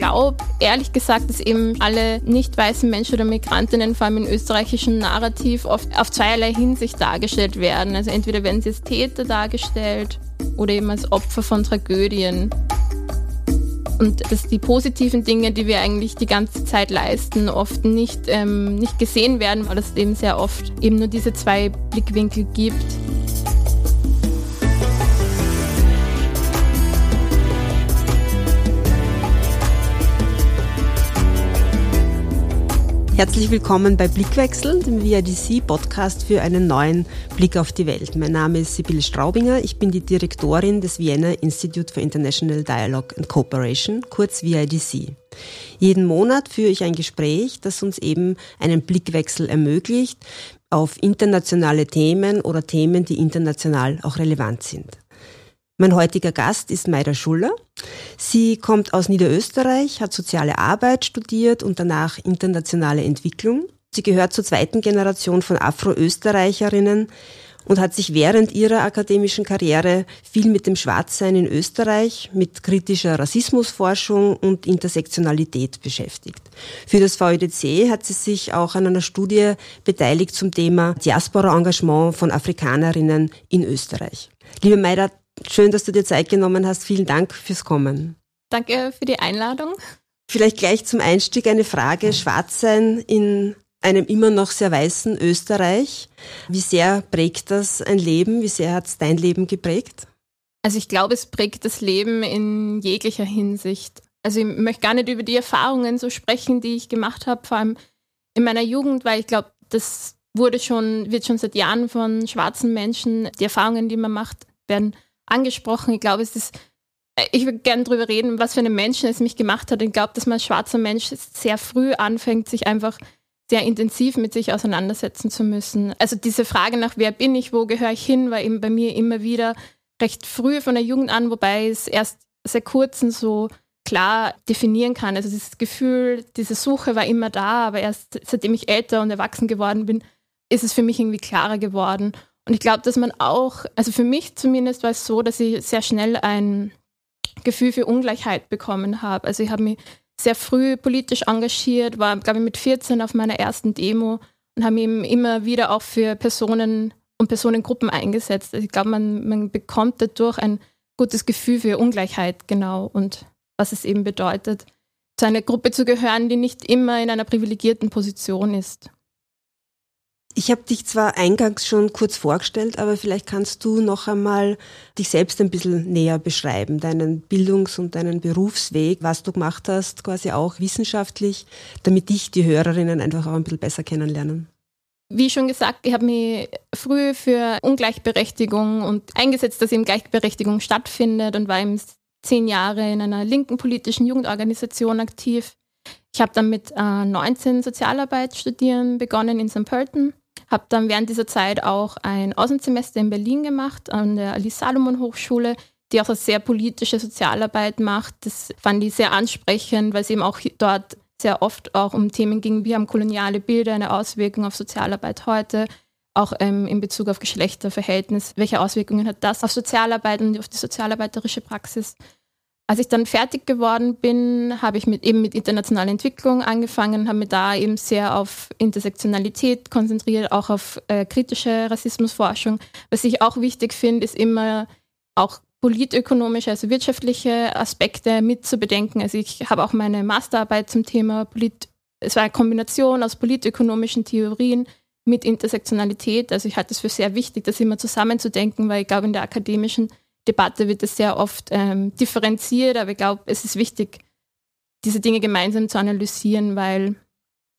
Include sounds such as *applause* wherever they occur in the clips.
glaube ehrlich gesagt, dass eben alle nicht weißen Menschen oder Migrantinnen, vor allem im österreichischen Narrativ, oft auf zweierlei Hinsicht dargestellt werden. Also entweder werden sie als Täter dargestellt oder eben als Opfer von Tragödien. Und dass die positiven Dinge, die wir eigentlich die ganze Zeit leisten, oft nicht, ähm, nicht gesehen werden, weil es eben sehr oft eben nur diese zwei Blickwinkel gibt. Herzlich willkommen bei Blickwechsel, dem VIDC-Podcast für einen neuen Blick auf die Welt. Mein Name ist Sibylle Straubinger, ich bin die Direktorin des Vienna Institute for International Dialogue and Cooperation, kurz VIDC. Jeden Monat führe ich ein Gespräch, das uns eben einen Blickwechsel ermöglicht auf internationale Themen oder Themen, die international auch relevant sind. Mein heutiger Gast ist Maida Schuller. Sie kommt aus Niederösterreich, hat soziale Arbeit studiert und danach internationale Entwicklung. Sie gehört zur zweiten Generation von Afro-Österreicherinnen und hat sich während ihrer akademischen Karriere viel mit dem Schwarzsein in Österreich, mit kritischer Rassismusforschung und Intersektionalität beschäftigt. Für das VEDC hat sie sich auch an einer Studie beteiligt zum Thema Diaspora-Engagement von Afrikanerinnen in Österreich. Liebe Maida, Schön, dass du dir Zeit genommen hast. Vielen Dank fürs Kommen. Danke für die Einladung. Vielleicht gleich zum Einstieg eine Frage. Schwarzsein in einem immer noch sehr weißen Österreich. Wie sehr prägt das ein Leben? Wie sehr hat es dein Leben geprägt? Also ich glaube, es prägt das Leben in jeglicher Hinsicht. Also ich möchte gar nicht über die Erfahrungen so sprechen, die ich gemacht habe, vor allem in meiner Jugend, weil ich glaube, das wurde schon, wird schon seit Jahren von schwarzen Menschen, die Erfahrungen, die man macht, werden angesprochen. Ich glaube, es ist, äh, ich würde gerne darüber reden, was für einen Menschen es mich gemacht hat. Ich glaube, dass man als schwarzer Mensch sehr früh anfängt, sich einfach sehr intensiv mit sich auseinandersetzen zu müssen. Also diese Frage nach, wer bin ich, wo gehöre ich hin, war eben bei mir immer wieder recht früh von der Jugend an, wobei es erst seit kurzem so klar definieren kann. Also dieses Gefühl, diese Suche war immer da, aber erst seitdem ich älter und erwachsen geworden bin, ist es für mich irgendwie klarer geworden. Und ich glaube, dass man auch, also für mich zumindest war es so, dass ich sehr schnell ein Gefühl für Ungleichheit bekommen habe. Also ich habe mich sehr früh politisch engagiert, war, glaube ich, mit 14 auf meiner ersten Demo und habe mich immer wieder auch für Personen und Personengruppen eingesetzt. Also ich glaube, man, man bekommt dadurch ein gutes Gefühl für Ungleichheit, genau, und was es eben bedeutet, zu einer Gruppe zu gehören, die nicht immer in einer privilegierten Position ist. Ich habe dich zwar eingangs schon kurz vorgestellt, aber vielleicht kannst du noch einmal dich selbst ein bisschen näher beschreiben, deinen Bildungs- und deinen Berufsweg, was du gemacht hast, quasi auch wissenschaftlich, damit dich die Hörerinnen einfach auch ein bisschen besser kennenlernen. Wie schon gesagt, ich habe mich früh für Ungleichberechtigung und eingesetzt, dass eben Gleichberechtigung stattfindet und war eben zehn Jahre in einer linken politischen Jugendorganisation aktiv. Ich habe dann mit äh, 19 Sozialarbeit studieren begonnen in St. Pölten habe dann während dieser Zeit auch ein Außensemester in Berlin gemacht, an der Alice Salomon Hochschule, die auch eine sehr politische Sozialarbeit macht. Das fand ich sehr ansprechend, weil es eben auch dort sehr oft auch um Themen ging, wie haben koloniale Bilder eine Auswirkung auf Sozialarbeit heute, auch ähm, in Bezug auf Geschlechterverhältnis, welche Auswirkungen hat das auf Sozialarbeit und auf die sozialarbeiterische Praxis. Als ich dann fertig geworden bin, habe ich mit, eben mit internationaler Entwicklung angefangen, habe mich da eben sehr auf Intersektionalität konzentriert, auch auf äh, kritische Rassismusforschung. Was ich auch wichtig finde, ist immer auch politökonomische, also wirtschaftliche Aspekte mitzubedenken. Also ich habe auch meine Masterarbeit zum Thema Polit, es war eine Kombination aus politökonomischen Theorien mit Intersektionalität. Also ich halte es für sehr wichtig, das immer zusammenzudenken, weil ich glaube, in der akademischen Debatte wird es sehr oft ähm, differenziert, aber ich glaube, es ist wichtig, diese Dinge gemeinsam zu analysieren, weil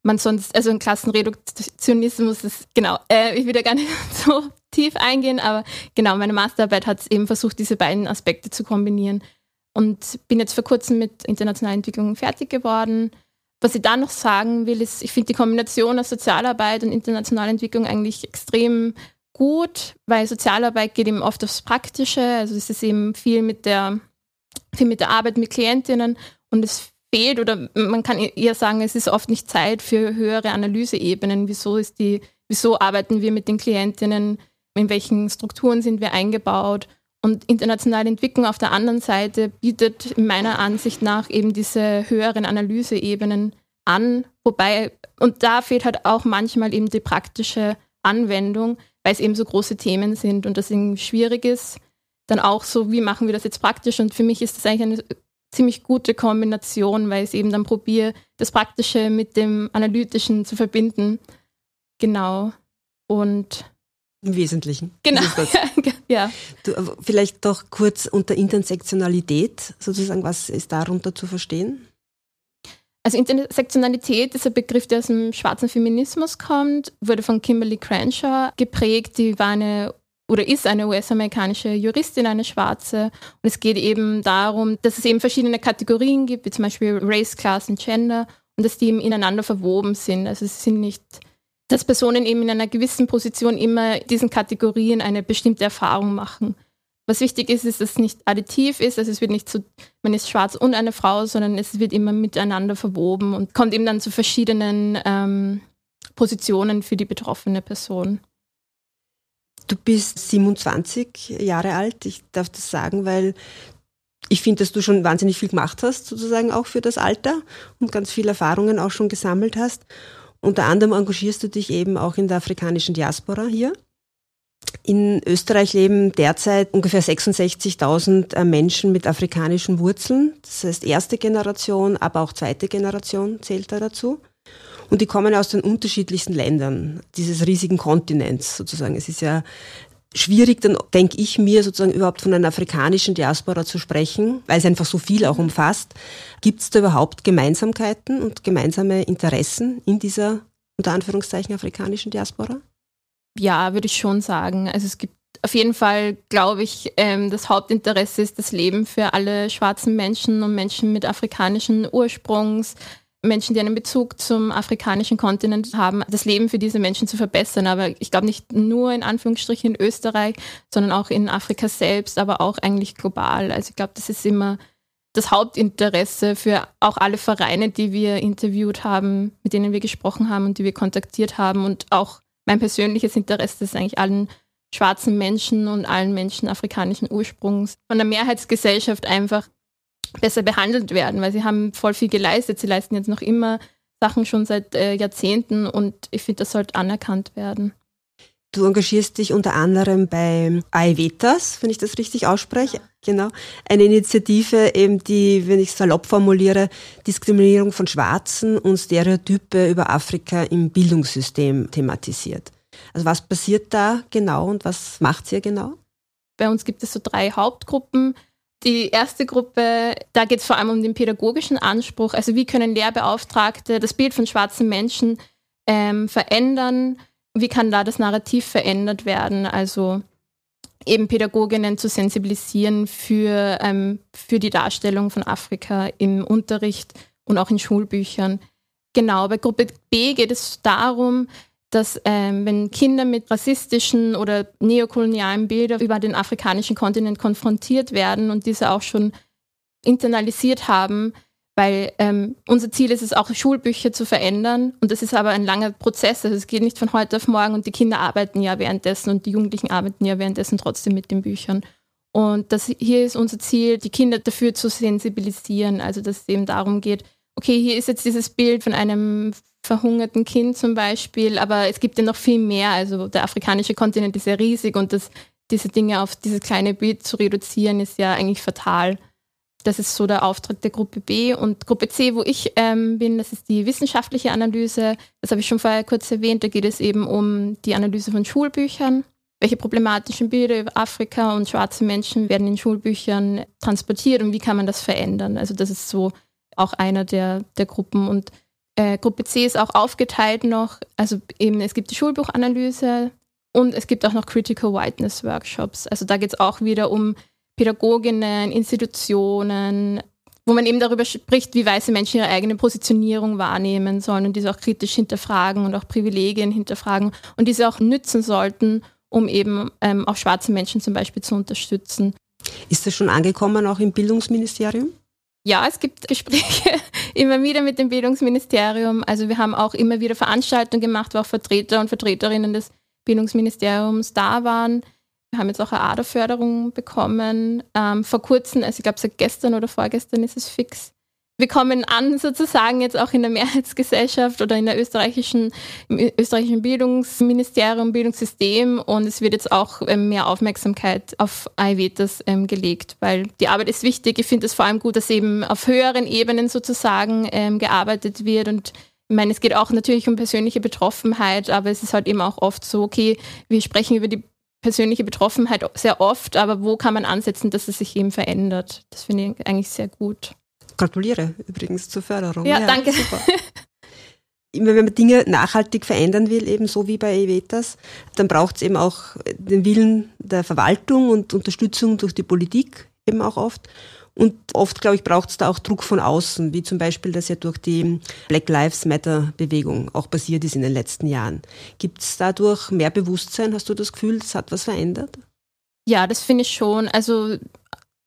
man sonst, also ein Klassenreduktionismus ist, genau, äh, ich will da gar nicht *laughs* so tief eingehen, aber genau, meine Masterarbeit hat eben versucht, diese beiden Aspekte zu kombinieren und bin jetzt vor kurzem mit internationaler Entwicklung fertig geworden. Was ich da noch sagen will, ist, ich finde die Kombination aus Sozialarbeit und internationaler Entwicklung eigentlich extrem gut, weil Sozialarbeit geht eben oft aufs Praktische. Also es ist eben viel mit der, viel mit der Arbeit mit Klientinnen und es fehlt oder man kann eher sagen, es ist oft nicht Zeit für höhere Analyseebenen. Wieso ist die, wieso arbeiten wir mit den Klientinnen? In welchen Strukturen sind wir eingebaut? Und internationale Entwicklung auf der anderen Seite bietet meiner Ansicht nach eben diese höheren Analyseebenen an, wobei, und da fehlt halt auch manchmal eben die praktische Anwendung, weil es eben so große Themen sind und das irgendwie schwierig ist. Dann auch so, wie machen wir das jetzt praktisch? Und für mich ist das eigentlich eine ziemlich gute Kombination, weil ich eben dann probiere, das Praktische mit dem Analytischen zu verbinden. Genau. Und im Wesentlichen. Genau. *laughs* ja. Du, vielleicht doch kurz unter Intersektionalität sozusagen, was ist darunter zu verstehen? Also Intersektionalität ist ein Begriff, der aus dem schwarzen Feminismus kommt, wurde von Kimberly Crenshaw geprägt. Die war eine oder ist eine US-amerikanische Juristin, eine Schwarze. Und es geht eben darum, dass es eben verschiedene Kategorien gibt, wie zum Beispiel Race, Class und Gender, und dass die eben ineinander verwoben sind. Also es sind nicht, dass Personen eben in einer gewissen Position immer diesen Kategorien eine bestimmte Erfahrung machen. Was wichtig ist, ist, dass es nicht additiv ist, also es wird nicht so, man ist schwarz und eine Frau, sondern es wird immer miteinander verwoben und kommt eben dann zu verschiedenen ähm, Positionen für die betroffene Person. Du bist 27 Jahre alt, ich darf das sagen, weil ich finde, dass du schon wahnsinnig viel gemacht hast, sozusagen auch für das Alter und ganz viele Erfahrungen auch schon gesammelt hast. Unter anderem engagierst du dich eben auch in der afrikanischen Diaspora hier. In Österreich leben derzeit ungefähr 66.000 äh, Menschen mit afrikanischen Wurzeln. Das heißt erste Generation, aber auch zweite Generation zählt da dazu. Und die kommen aus den unterschiedlichsten Ländern dieses riesigen Kontinents sozusagen. Es ist ja schwierig, dann denke ich mir sozusagen überhaupt von einer afrikanischen Diaspora zu sprechen, weil es einfach so viel auch umfasst. Gibt es da überhaupt Gemeinsamkeiten und gemeinsame Interessen in dieser unter Anführungszeichen afrikanischen Diaspora? Ja, würde ich schon sagen. Also es gibt auf jeden Fall, glaube ich, ähm, das Hauptinteresse ist das Leben für alle schwarzen Menschen und Menschen mit afrikanischen Ursprungs, Menschen, die einen Bezug zum afrikanischen Kontinent haben, das Leben für diese Menschen zu verbessern. Aber ich glaube nicht nur in Anführungsstrichen in Österreich, sondern auch in Afrika selbst, aber auch eigentlich global. Also ich glaube, das ist immer das Hauptinteresse für auch alle Vereine, die wir interviewt haben, mit denen wir gesprochen haben und die wir kontaktiert haben. Und auch mein persönliches Interesse ist eigentlich allen schwarzen Menschen und allen Menschen afrikanischen Ursprungs von der Mehrheitsgesellschaft einfach besser behandelt werden, weil sie haben voll viel geleistet. Sie leisten jetzt noch immer Sachen schon seit äh, Jahrzehnten und ich finde, das sollte anerkannt werden. Du engagierst dich unter anderem bei AEVETAS, wenn ich das richtig ausspreche. Genau. Eine Initiative, eben die, wenn ich salopp formuliere, Diskriminierung von Schwarzen und Stereotype über Afrika im Bildungssystem thematisiert. Also was passiert da genau und was macht ihr genau? Bei uns gibt es so drei Hauptgruppen. Die erste Gruppe, da geht es vor allem um den pädagogischen Anspruch. Also wie können Lehrbeauftragte das Bild von schwarzen Menschen ähm, verändern? Wie kann da das Narrativ verändert werden? Also eben Pädagoginnen zu sensibilisieren für, ähm, für die Darstellung von Afrika im Unterricht und auch in Schulbüchern. Genau, bei Gruppe B geht es darum, dass ähm, wenn Kinder mit rassistischen oder neokolonialen Bildern über den afrikanischen Kontinent konfrontiert werden und diese auch schon internalisiert haben, weil ähm, unser Ziel ist es auch, Schulbücher zu verändern und das ist aber ein langer Prozess. Also es geht nicht von heute auf morgen und die Kinder arbeiten ja währenddessen und die Jugendlichen arbeiten ja währenddessen trotzdem mit den Büchern. Und das hier ist unser Ziel, die Kinder dafür zu sensibilisieren. Also dass es eben darum geht, okay, hier ist jetzt dieses Bild von einem verhungerten Kind zum Beispiel, aber es gibt ja noch viel mehr. Also der afrikanische Kontinent ist ja riesig und das, diese Dinge auf dieses kleine Bild zu reduzieren, ist ja eigentlich fatal. Das ist so der Auftritt der Gruppe B. Und Gruppe C, wo ich ähm, bin, das ist die wissenschaftliche Analyse. Das habe ich schon vorher kurz erwähnt. Da geht es eben um die Analyse von Schulbüchern. Welche problematischen Bilder über Afrika und schwarze Menschen werden in Schulbüchern transportiert und wie kann man das verändern? Also das ist so auch einer der, der Gruppen. Und äh, Gruppe C ist auch aufgeteilt noch, also eben es gibt die Schulbuchanalyse und es gibt auch noch Critical Whiteness Workshops. Also da geht es auch wieder um Pädagoginnen, Institutionen, wo man eben darüber spricht, wie weiße Menschen ihre eigene Positionierung wahrnehmen sollen und diese auch kritisch hinterfragen und auch Privilegien hinterfragen und diese auch nützen sollten, um eben ähm, auch schwarze Menschen zum Beispiel zu unterstützen. Ist das schon angekommen, auch im Bildungsministerium? Ja, es gibt Gespräche *laughs* immer wieder mit dem Bildungsministerium. Also wir haben auch immer wieder Veranstaltungen gemacht, wo auch Vertreter und Vertreterinnen des Bildungsministeriums da waren. Wir haben jetzt auch eine Aderförderung bekommen. Ähm, vor kurzem, also ich glaube seit gestern oder vorgestern ist es fix, wir kommen an sozusagen jetzt auch in der Mehrheitsgesellschaft oder in der österreichischen, im österreichischen Bildungsministerium, Bildungssystem und es wird jetzt auch ähm, mehr Aufmerksamkeit auf Ayurvedas ähm, gelegt, weil die Arbeit ist wichtig. Ich finde es vor allem gut, dass eben auf höheren Ebenen sozusagen ähm, gearbeitet wird und ich meine, es geht auch natürlich um persönliche Betroffenheit, aber es ist halt eben auch oft so, okay, wir sprechen über die persönliche Betroffenheit sehr oft, aber wo kann man ansetzen, dass es sich eben verändert? Das finde ich eigentlich sehr gut. Gratuliere übrigens zur Förderung. Ja, ja danke. Super. *laughs* Wenn man Dinge nachhaltig verändern will, eben so wie bei Evetas, dann braucht es eben auch den Willen der Verwaltung und Unterstützung durch die Politik eben auch oft. Und oft, glaube ich, braucht es da auch Druck von außen, wie zum Beispiel das ja durch die Black Lives Matter Bewegung auch passiert ist in den letzten Jahren. Gibt es dadurch mehr Bewusstsein? Hast du das Gefühl, es hat was verändert? Ja, das finde ich schon. Also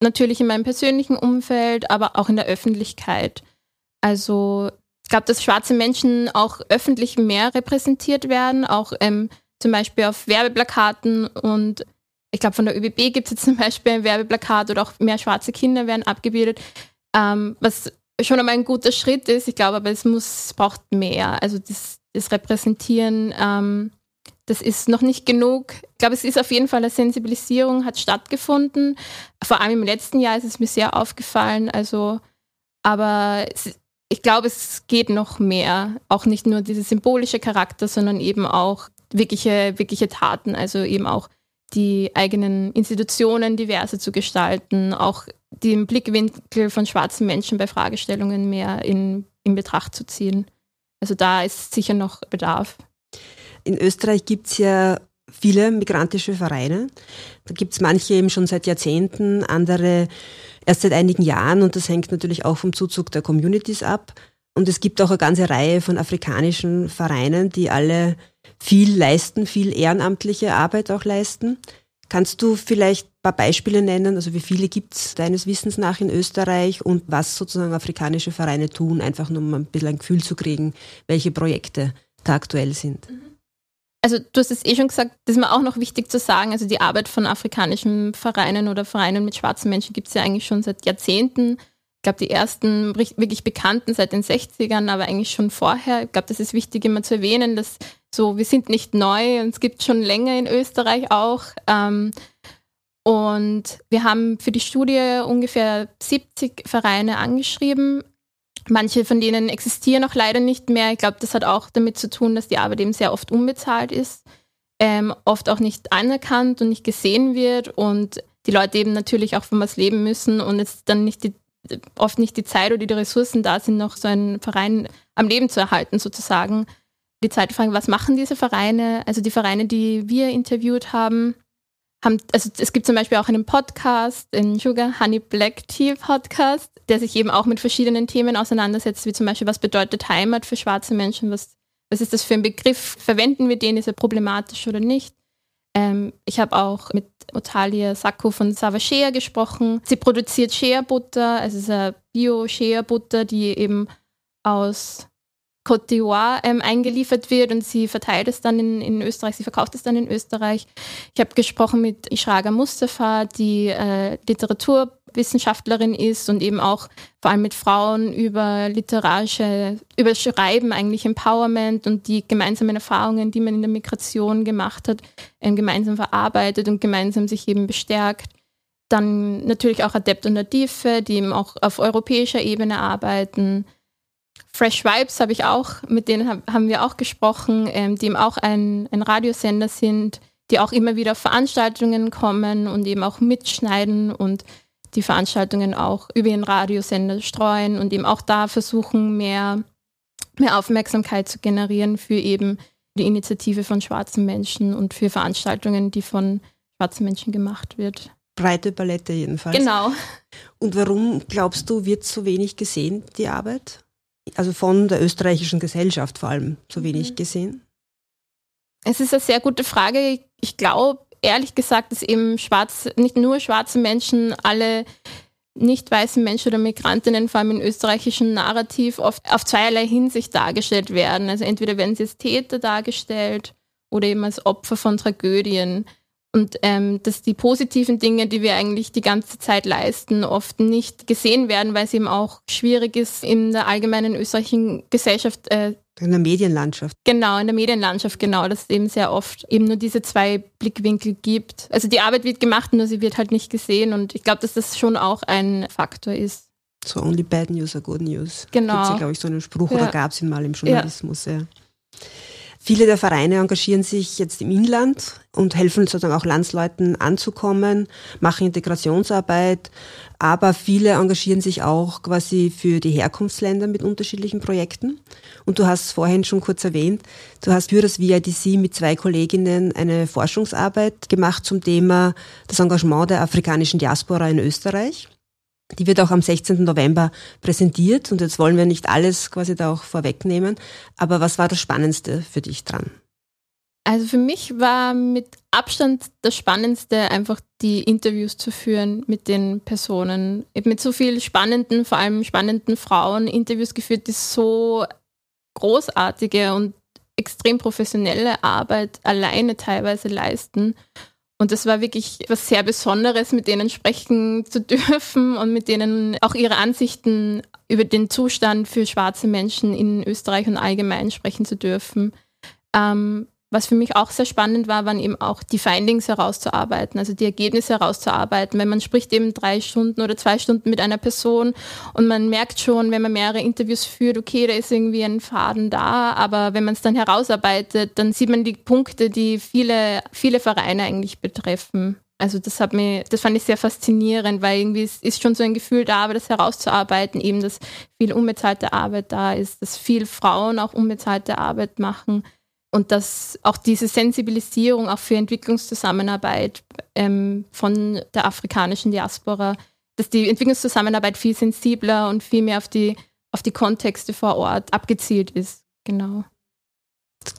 natürlich in meinem persönlichen Umfeld, aber auch in der Öffentlichkeit. Also ich glaube, dass schwarze Menschen auch öffentlich mehr repräsentiert werden, auch ähm, zum Beispiel auf Werbeplakaten und ich glaube, von der ÖBB gibt es jetzt *laughs* zum Beispiel ein Werbeplakat oder auch mehr schwarze Kinder werden abgebildet, ähm, was schon einmal ein guter Schritt ist. Ich glaube aber, es muss, es braucht mehr. Also das, das Repräsentieren ähm, das ist noch nicht genug. Ich glaube, es ist auf jeden Fall eine Sensibilisierung, hat stattgefunden. Vor allem im letzten Jahr ist es mir sehr aufgefallen. Also, aber es, ich glaube, es geht noch mehr. Auch nicht nur dieser symbolische Charakter, sondern eben auch wirkliche, wirkliche Taten. Also eben auch die eigenen Institutionen diverse zu gestalten, auch den Blickwinkel von schwarzen Menschen bei Fragestellungen mehr in, in Betracht zu ziehen. Also da ist sicher noch Bedarf. In Österreich gibt es ja viele migrantische Vereine. Da gibt es manche eben schon seit Jahrzehnten, andere erst seit einigen Jahren und das hängt natürlich auch vom Zuzug der Communities ab. Und es gibt auch eine ganze Reihe von afrikanischen Vereinen, die alle viel leisten, viel ehrenamtliche Arbeit auch leisten. Kannst du vielleicht ein paar Beispiele nennen? Also wie viele gibt es deines Wissens nach in Österreich und was sozusagen afrikanische Vereine tun, einfach nur um ein bisschen ein Gefühl zu kriegen, welche Projekte da aktuell sind? Mhm also du hast es eh schon gesagt, das ist mir auch noch wichtig zu sagen, also die Arbeit von afrikanischen Vereinen oder Vereinen mit schwarzen Menschen gibt es ja eigentlich schon seit Jahrzehnten. Ich glaube, die ersten wirklich bekannten seit den 60ern, aber eigentlich schon vorher. Ich glaube, das ist wichtig immer zu erwähnen, dass so, wir sind nicht neu und es gibt schon länger in Österreich auch. Ähm, und wir haben für die Studie ungefähr 70 Vereine angeschrieben, Manche von denen existieren auch leider nicht mehr. Ich glaube, das hat auch damit zu tun, dass die Arbeit eben sehr oft unbezahlt ist, ähm, oft auch nicht anerkannt und nicht gesehen wird und die Leute eben natürlich auch von was leben müssen und jetzt dann nicht die, oft nicht die Zeit oder die Ressourcen da sind, noch so einen Verein am Leben zu erhalten sozusagen. Die zweite Frage, was machen diese Vereine? Also die Vereine, die wir interviewt haben, haben, also es gibt zum Beispiel auch einen Podcast, den Sugar Honey Black Tea Podcast, der sich eben auch mit verschiedenen Themen auseinandersetzt, wie zum Beispiel, was bedeutet Heimat für schwarze Menschen, was, was ist das für ein Begriff, verwenden wir den, ist er problematisch oder nicht. Ähm, ich habe auch mit Otalia Sacco von Sava Shea gesprochen. Sie produziert Shea-Butter, also eine Bio-Shea-Butter, die eben aus Côte d'Ivoire ähm, eingeliefert wird und sie verteilt es dann in, in Österreich, sie verkauft es dann in Österreich. Ich habe gesprochen mit Ishraga Mustafa, die äh, Literaturwissenschaftlerin ist und eben auch vor allem mit Frauen über literarische, über Schreiben eigentlich Empowerment und die gemeinsamen Erfahrungen, die man in der Migration gemacht hat, ähm, gemeinsam verarbeitet und gemeinsam sich eben bestärkt. Dann natürlich auch Adept und Adife, die eben auch auf europäischer Ebene arbeiten Fresh Vibes habe ich auch, mit denen hab, haben wir auch gesprochen, ähm, die eben auch ein, ein Radiosender sind, die auch immer wieder auf Veranstaltungen kommen und eben auch mitschneiden und die Veranstaltungen auch über den Radiosender streuen und eben auch da versuchen, mehr, mehr Aufmerksamkeit zu generieren für eben die Initiative von schwarzen Menschen und für Veranstaltungen, die von schwarzen Menschen gemacht wird. Breite Palette jedenfalls. Genau. Und warum glaubst du, wird so wenig gesehen, die Arbeit? also von der österreichischen Gesellschaft vor allem so wenig mhm. gesehen? Es ist eine sehr gute Frage. Ich glaube, ehrlich gesagt, dass eben schwarz, nicht nur schwarze Menschen, alle nicht weißen Menschen oder Migrantinnen, vor allem im österreichischen Narrativ, oft auf zweierlei Hinsicht dargestellt werden. Also entweder werden sie als Täter dargestellt oder eben als Opfer von Tragödien. Und ähm, dass die positiven Dinge, die wir eigentlich die ganze Zeit leisten, oft nicht gesehen werden, weil es eben auch schwierig ist, in der allgemeinen österreichischen Gesellschaft äh, in der Medienlandschaft. Genau, in der Medienlandschaft, genau, dass es eben sehr oft eben nur diese zwei Blickwinkel gibt. Also die Arbeit wird gemacht, nur sie wird halt nicht gesehen und ich glaube, dass das schon auch ein Faktor ist. So only bad news are good news. Genau. Gibt es ja, glaube ich, so einen Spruch ja. oder gab es ihn mal im Journalismus, ja. ja. Viele der Vereine engagieren sich jetzt im Inland und helfen sozusagen auch Landsleuten anzukommen, machen Integrationsarbeit, aber viele engagieren sich auch quasi für die Herkunftsländer mit unterschiedlichen Projekten. Und du hast es vorhin schon kurz erwähnt, du hast für das VIDC mit zwei Kolleginnen eine Forschungsarbeit gemacht zum Thema das Engagement der afrikanischen Diaspora in Österreich. Die wird auch am 16. November präsentiert und jetzt wollen wir nicht alles quasi da auch vorwegnehmen. Aber was war das Spannendste für dich dran? Also für mich war mit Abstand das Spannendste, einfach die Interviews zu führen mit den Personen. Ich habe mit so vielen spannenden, vor allem spannenden Frauen Interviews geführt, die so großartige und extrem professionelle Arbeit alleine teilweise leisten. Und das war wirklich etwas sehr Besonderes, mit denen sprechen *laughs* zu dürfen und mit denen auch ihre Ansichten über den Zustand für schwarze Menschen in Österreich und allgemein sprechen zu dürfen. Ähm, was für mich auch sehr spannend war, waren eben auch die Findings herauszuarbeiten, also die Ergebnisse herauszuarbeiten. Wenn man spricht eben drei Stunden oder zwei Stunden mit einer Person und man merkt schon, wenn man mehrere Interviews führt, okay, da ist irgendwie ein Faden da, aber wenn man es dann herausarbeitet, dann sieht man die Punkte, die viele, viele Vereine eigentlich betreffen. Also das hat mir, das fand ich sehr faszinierend, weil irgendwie ist schon so ein Gefühl da, aber das herauszuarbeiten, eben, dass viel unbezahlte Arbeit da ist, dass viel Frauen auch unbezahlte Arbeit machen und dass auch diese Sensibilisierung auch für Entwicklungszusammenarbeit ähm, von der afrikanischen Diaspora, dass die Entwicklungszusammenarbeit viel sensibler und viel mehr auf die, auf die Kontexte vor Ort abgezielt ist. Genau.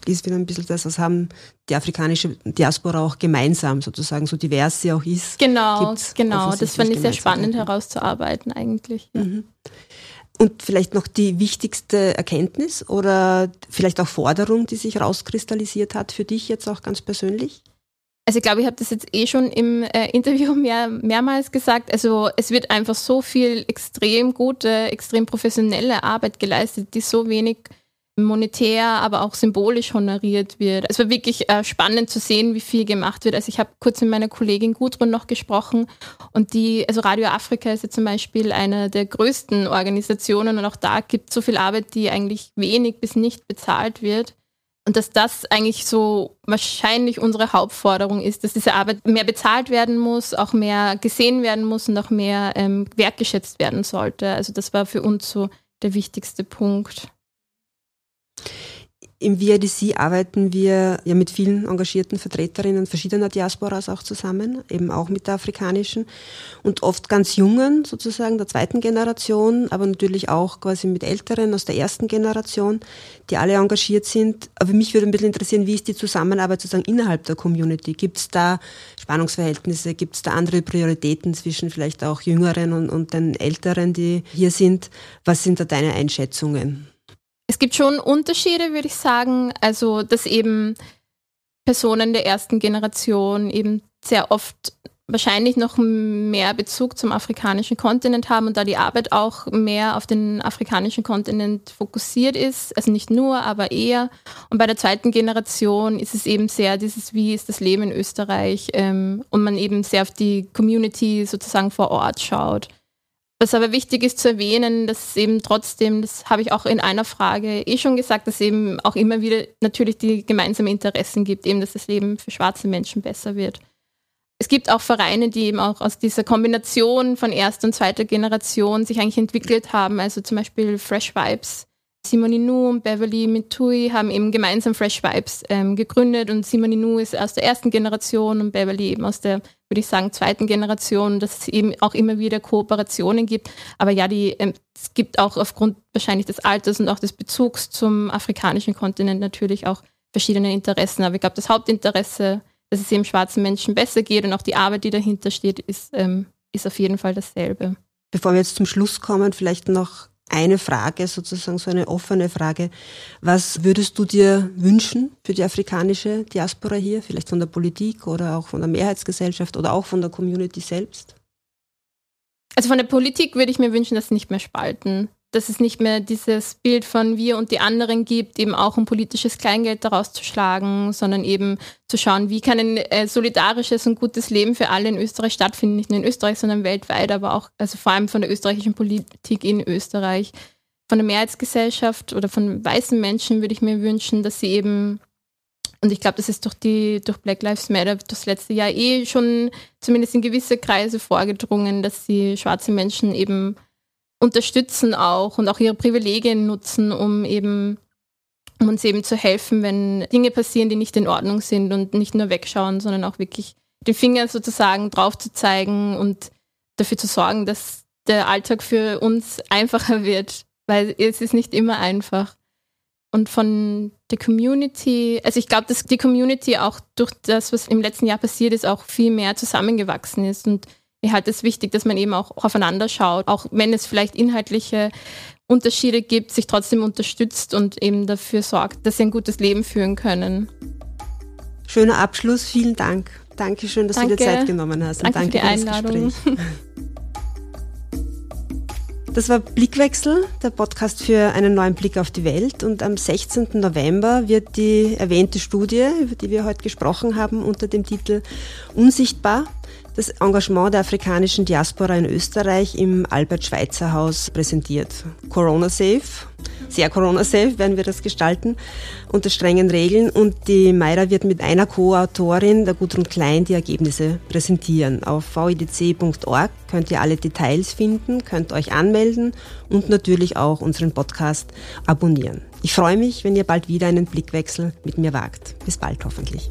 Ist wieder ein bisschen das, was haben die afrikanische Diaspora auch gemeinsam, sozusagen, so divers sie auch ist. Genau, genau. Das fand ich sehr spannend herauszuarbeiten eigentlich. Ja. Mhm. Und vielleicht noch die wichtigste Erkenntnis oder vielleicht auch Forderung, die sich rauskristallisiert hat für dich jetzt auch ganz persönlich? Also ich glaube, ich habe das jetzt eh schon im äh, Interview *laughs* mehr, mehrmals gesagt. Also es wird einfach so viel extrem gute, extrem professionelle Arbeit geleistet, die so wenig monetär, aber auch symbolisch honoriert wird. Es war wirklich äh, spannend zu sehen, wie viel gemacht wird. Also ich habe kurz mit meiner Kollegin Gudrun noch gesprochen und die, also Radio Afrika ist ja zum Beispiel eine der größten Organisationen und auch da gibt es so viel Arbeit, die eigentlich wenig bis nicht bezahlt wird. Und dass das eigentlich so wahrscheinlich unsere Hauptforderung ist, dass diese Arbeit mehr bezahlt werden muss, auch mehr gesehen werden muss und auch mehr ähm, wertgeschätzt werden sollte. Also das war für uns so der wichtigste Punkt. Im VIDC arbeiten wir ja mit vielen engagierten Vertreterinnen verschiedener Diasporas auch zusammen, eben auch mit der afrikanischen und oft ganz jungen sozusagen der zweiten Generation, aber natürlich auch quasi mit älteren aus der ersten Generation, die alle engagiert sind. Aber mich würde ein bisschen interessieren, wie ist die Zusammenarbeit sozusagen innerhalb der Community? Gibt es da Spannungsverhältnisse? Gibt es da andere Prioritäten zwischen vielleicht auch Jüngeren und, und den Älteren, die hier sind? Was sind da deine Einschätzungen? Es gibt schon Unterschiede, würde ich sagen. Also, dass eben Personen der ersten Generation eben sehr oft wahrscheinlich noch mehr Bezug zum afrikanischen Kontinent haben und da die Arbeit auch mehr auf den afrikanischen Kontinent fokussiert ist. Also nicht nur, aber eher. Und bei der zweiten Generation ist es eben sehr dieses, wie ist das Leben in Österreich ähm, und man eben sehr auf die Community sozusagen vor Ort schaut. Was aber wichtig ist zu erwähnen, dass eben trotzdem, das habe ich auch in einer Frage eh schon gesagt, dass eben auch immer wieder natürlich die gemeinsamen Interessen gibt, eben dass das Leben für schwarze Menschen besser wird. Es gibt auch Vereine, die eben auch aus dieser Kombination von erster und zweiter Generation sich eigentlich entwickelt haben, also zum Beispiel Fresh Vibes Simone Nu und Beverly Mitui haben eben gemeinsam Fresh Vibes ähm, gegründet und Simone Nu ist aus der ersten Generation und Beverly eben aus der, würde ich sagen, zweiten Generation, dass es eben auch immer wieder Kooperationen gibt. Aber ja, die, ähm, es gibt auch aufgrund wahrscheinlich des Alters und auch des Bezugs zum afrikanischen Kontinent natürlich auch verschiedene Interessen. Aber ich glaube, das Hauptinteresse, dass es eben schwarzen Menschen besser geht und auch die Arbeit, die dahinter steht, ist, ähm, ist auf jeden Fall dasselbe. Bevor wir jetzt zum Schluss kommen, vielleicht noch eine Frage, sozusagen so eine offene Frage. Was würdest du dir wünschen für die afrikanische Diaspora hier? Vielleicht von der Politik oder auch von der Mehrheitsgesellschaft oder auch von der Community selbst? Also von der Politik würde ich mir wünschen, dass sie nicht mehr spalten. Dass es nicht mehr dieses Bild von wir und die anderen gibt, eben auch um politisches Kleingeld daraus zu schlagen, sondern eben zu schauen, wie kann ein äh, solidarisches und gutes Leben für alle in Österreich stattfinden, nicht nur in Österreich, sondern weltweit, aber auch, also vor allem von der österreichischen Politik in Österreich. Von der Mehrheitsgesellschaft oder von weißen Menschen würde ich mir wünschen, dass sie eben und ich glaube, das ist durch die, durch Black Lives Matter das letzte Jahr eh schon zumindest in gewisse Kreise vorgedrungen, dass sie schwarze Menschen eben unterstützen auch und auch ihre Privilegien nutzen, um eben um uns eben zu helfen, wenn Dinge passieren, die nicht in Ordnung sind und nicht nur wegschauen, sondern auch wirklich den Finger sozusagen drauf zu zeigen und dafür zu sorgen, dass der Alltag für uns einfacher wird, weil es ist nicht immer einfach und von der Community, also ich glaube, dass die Community auch durch das, was im letzten Jahr passiert ist, auch viel mehr zusammengewachsen ist. Und mir halt es wichtig, dass man eben auch aufeinander schaut, auch wenn es vielleicht inhaltliche Unterschiede gibt, sich trotzdem unterstützt und eben dafür sorgt, dass sie ein gutes Leben führen können. Schöner Abschluss, vielen Dank. Dankeschön, dass danke. du dir Zeit genommen hast. Danke, danke für die Einladung. Das war Blickwechsel, der Podcast für einen neuen Blick auf die Welt. Und am 16. November wird die erwähnte Studie, über die wir heute gesprochen haben, unter dem Titel Unsichtbar das Engagement der afrikanischen Diaspora in Österreich im Albert-Schweitzer-Haus präsentiert. Corona-safe, sehr Corona-safe werden wir das gestalten, unter strengen Regeln. Und die Mayra wird mit einer Co-Autorin, der Gudrun Klein, die Ergebnisse präsentieren. Auf vidc.org könnt ihr alle Details finden, könnt euch anmelden und natürlich auch unseren Podcast abonnieren. Ich freue mich, wenn ihr bald wieder einen Blickwechsel mit mir wagt. Bis bald hoffentlich.